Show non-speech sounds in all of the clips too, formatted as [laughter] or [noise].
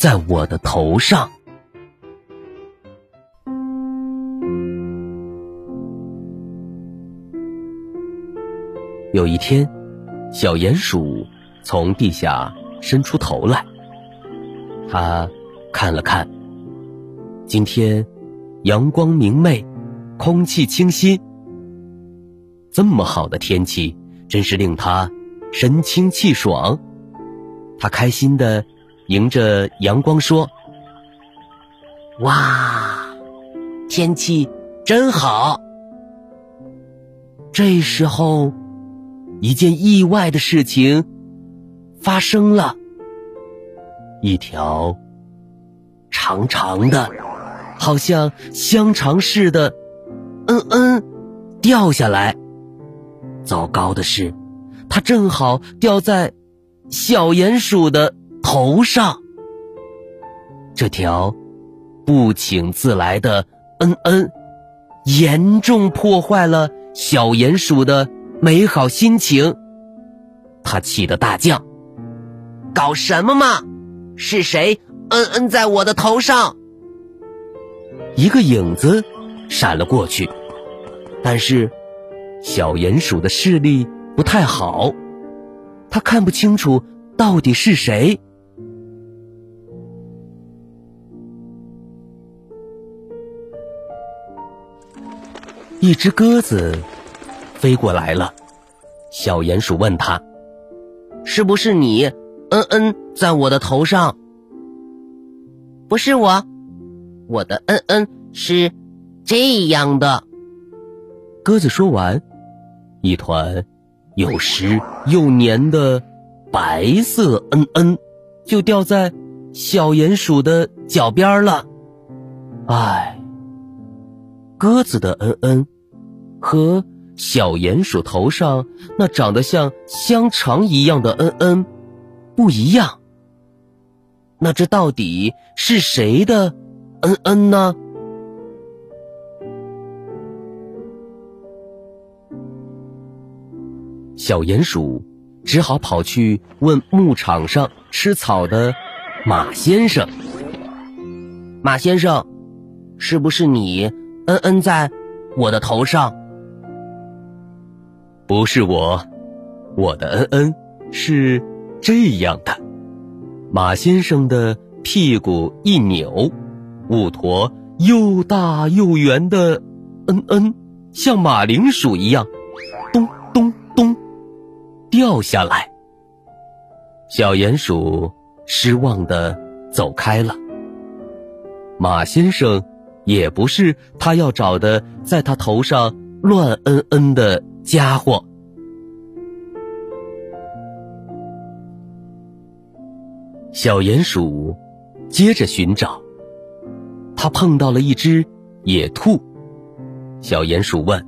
在我的头上。有一天，小鼹鼠从地下伸出头来，它看了看，今天阳光明媚，空气清新，这么好的天气，真是令它神清气爽。它开心的。迎着阳光说：“哇，天气真好。”这时候，一件意外的事情发生了，一条长长的、好像香肠似的“嗯嗯”掉下来。糟糕的是，它正好掉在小鼹鼠的。头上，这条不请自来的恩恩，严重破坏了小鼹鼠的美好心情。他气得大叫：“搞什么嘛！是谁恩恩在我的头上？”一个影子闪了过去，但是小鼹鼠的视力不太好，他看不清楚到底是谁。一只鸽子飞过来了，小鼹鼠问他：“是不是你，嗯嗯，在我的头上？”“不是我，我的嗯嗯是这样的。”鸽子说完，一团又湿又黏的白色嗯嗯就掉在小鼹鼠的脚边了。唉。鸽子的嗯嗯，和小鼹鼠头上那长得像香肠一样的嗯嗯不一样。那这到底是谁的嗯嗯呢？小鼹鼠只好跑去问牧场上吃草的马先生：“马先生，是不是你？”嗯嗯，在我的头上，不是我，我的嗯嗯是这样的。马先生的屁股一扭，五坨又大又圆的嗯嗯，像马铃薯一样，咚咚咚掉下来。小鼹鼠失望的走开了。马先生。也不是他要找的，在他头上乱嗯嗯的家伙。小鼹鼠接着寻找，他碰到了一只野兔。小鼹鼠问：“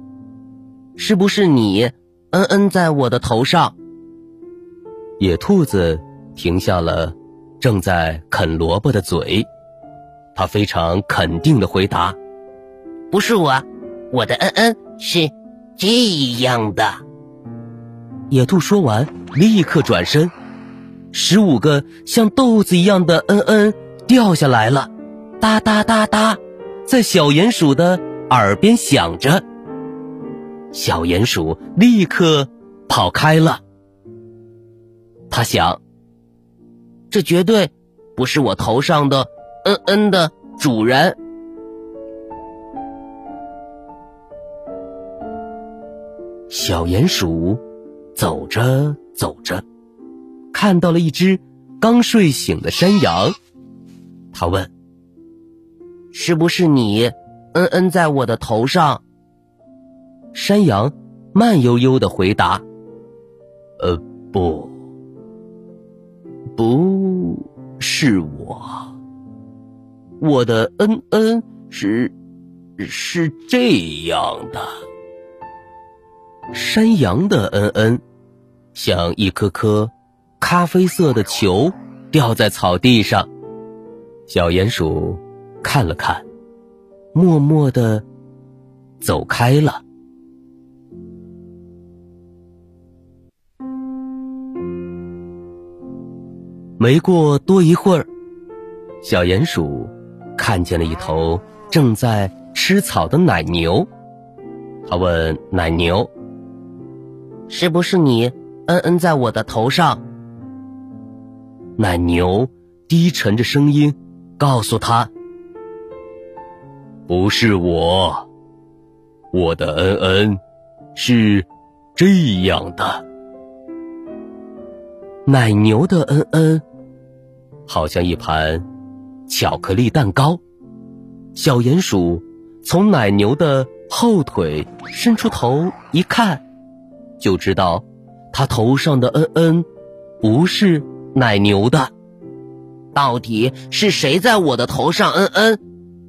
是不是你嗯嗯在我的头上？”野兔子停下了正在啃萝卜的嘴。他非常肯定的回答：“不是我，我的嗯嗯是这样的。”野兔说完，立刻转身，十五个像豆子一样的嗯嗯掉下来了，哒哒哒哒，在小鼹鼠的耳边响着。小鼹鼠立刻跑开了。他想：“这绝对不是我头上的。”嗯嗯的主人，小鼹鼠走着走着，看到了一只刚睡醒的山羊。他问：“是不是你？嗯嗯，在我的头上？”山羊慢悠悠的回答：“呃，不，不是我。”我的恩恩是是这样的。山羊的恩恩像一颗颗咖啡色的球掉在草地上，小鼹鼠看了看，默默的走开了。没过多一会儿，小鼹鼠看见了一头正在吃草的奶牛。他问奶牛：“是不是你嗯嗯在我的头上？”奶牛低沉着声音告诉他：“不是我，我的恩恩是这样的。”奶牛的恩恩。好像一盘巧克力蛋糕。小鼹鼠从奶牛的后腿伸出头一看，就知道它头上的恩恩不是奶牛的。到底是谁在我的头上恩恩？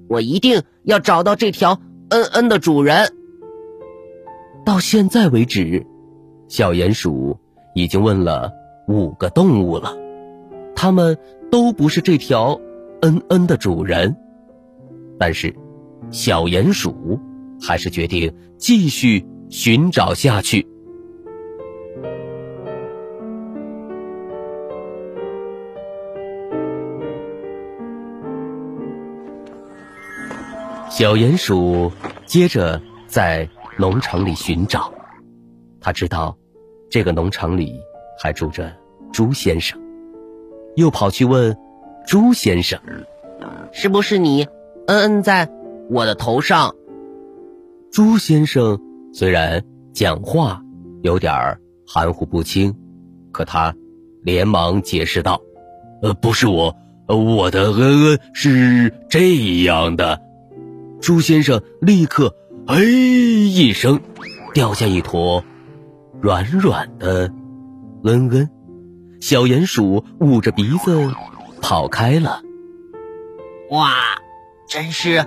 我一定要找到这条恩恩的主人。到现在为止，小鼹鼠已经问了五个动物了，他们。都不是这条恩恩的主人，但是小鼹鼠还是决定继续寻找下去。小鼹鼠接着在农场里寻找，他知道这个农场里还住着猪先生。又跑去问朱先生：“是不是你嗯嗯在我的头上？”朱先生虽然讲话有点含糊不清，可他连忙解释道：“呃，不是我，我的恩恩是这样的。”朱先生立刻“哎”一声，掉下一坨软软的恩恩。小鼹鼠捂着鼻子跑开了。哇，真是，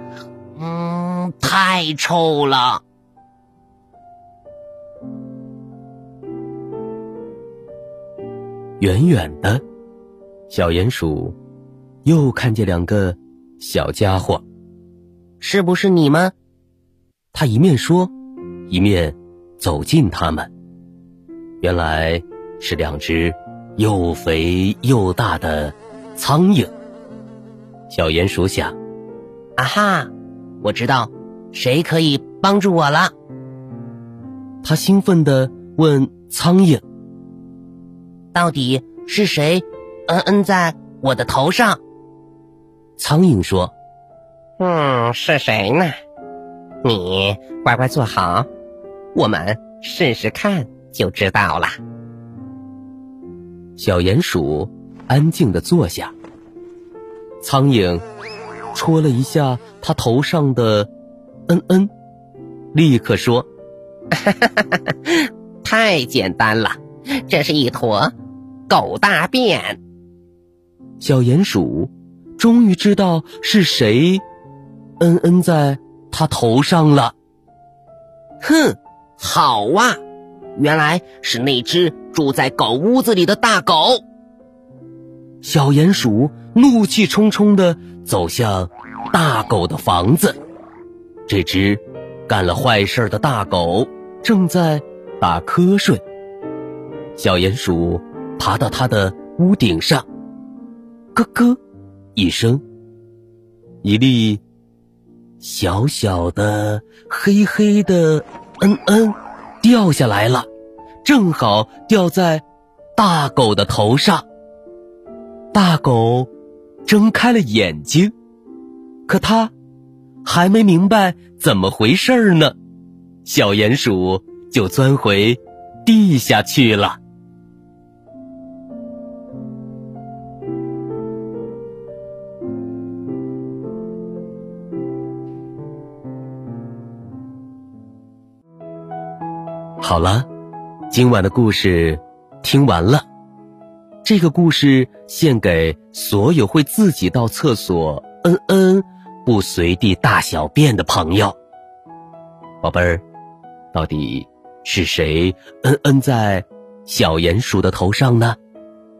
嗯，太臭了！远远的，小鼹鼠又看见两个小家伙，是不是你们？他一面说，一面走近他们。原来是两只。又肥又大的苍蝇，小鼹鼠想：“啊哈，我知道谁可以帮助我了。”他兴奋地问苍蝇：“到底是谁？嗯嗯，在我的头上？”苍蝇说：“嗯，是谁呢？你乖乖坐好，我们试试看就知道了。”小鼹鼠安静的坐下。苍蝇戳了一下他头上的“嗯嗯”，立刻说：“ [laughs] 太简单了，这是一坨狗大便。”小鼹鼠终于知道是谁“嗯嗯”在他头上了。哼，好哇！原来是那只住在狗屋子里的大狗。小鼹鼠怒气冲冲地走向大狗的房子。这只干了坏事的大狗正在打瞌睡。小鼹鼠爬到它的屋顶上，咯咯一声，一粒小小的黑黑的嗯嗯。掉下来了，正好掉在大狗的头上。大狗睁开了眼睛，可它还没明白怎么回事儿呢，小鼹鼠就钻回地下去了。好了，今晚的故事听完了。这个故事献给所有会自己到厕所嗯嗯不随地大小便的朋友。宝贝儿，到底是谁嗯嗯在小鼹鼠的头上呢？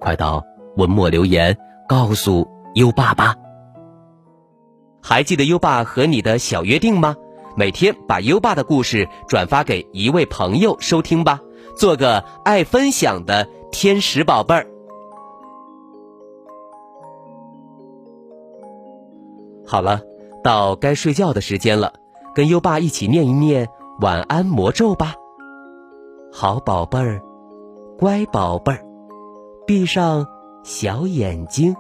快到文末留言告诉优爸吧。还记得优爸和你的小约定吗？每天把优爸的故事转发给一位朋友收听吧，做个爱分享的天使宝贝儿。好了，到该睡觉的时间了，跟优爸一起念一念晚安魔咒吧。好宝贝儿，乖宝贝儿，闭上小眼睛，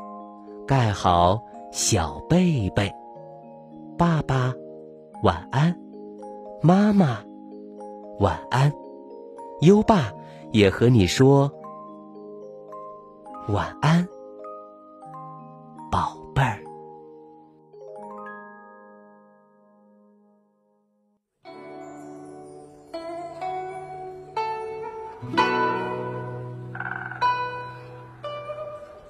盖好小被被。爸爸，晚安；妈妈，晚安。优爸也和你说晚安，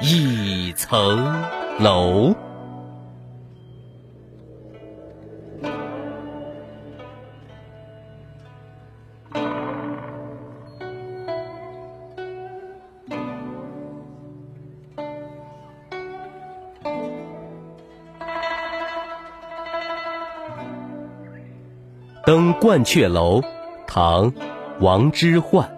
一层楼。登鹳雀楼，唐·王之涣。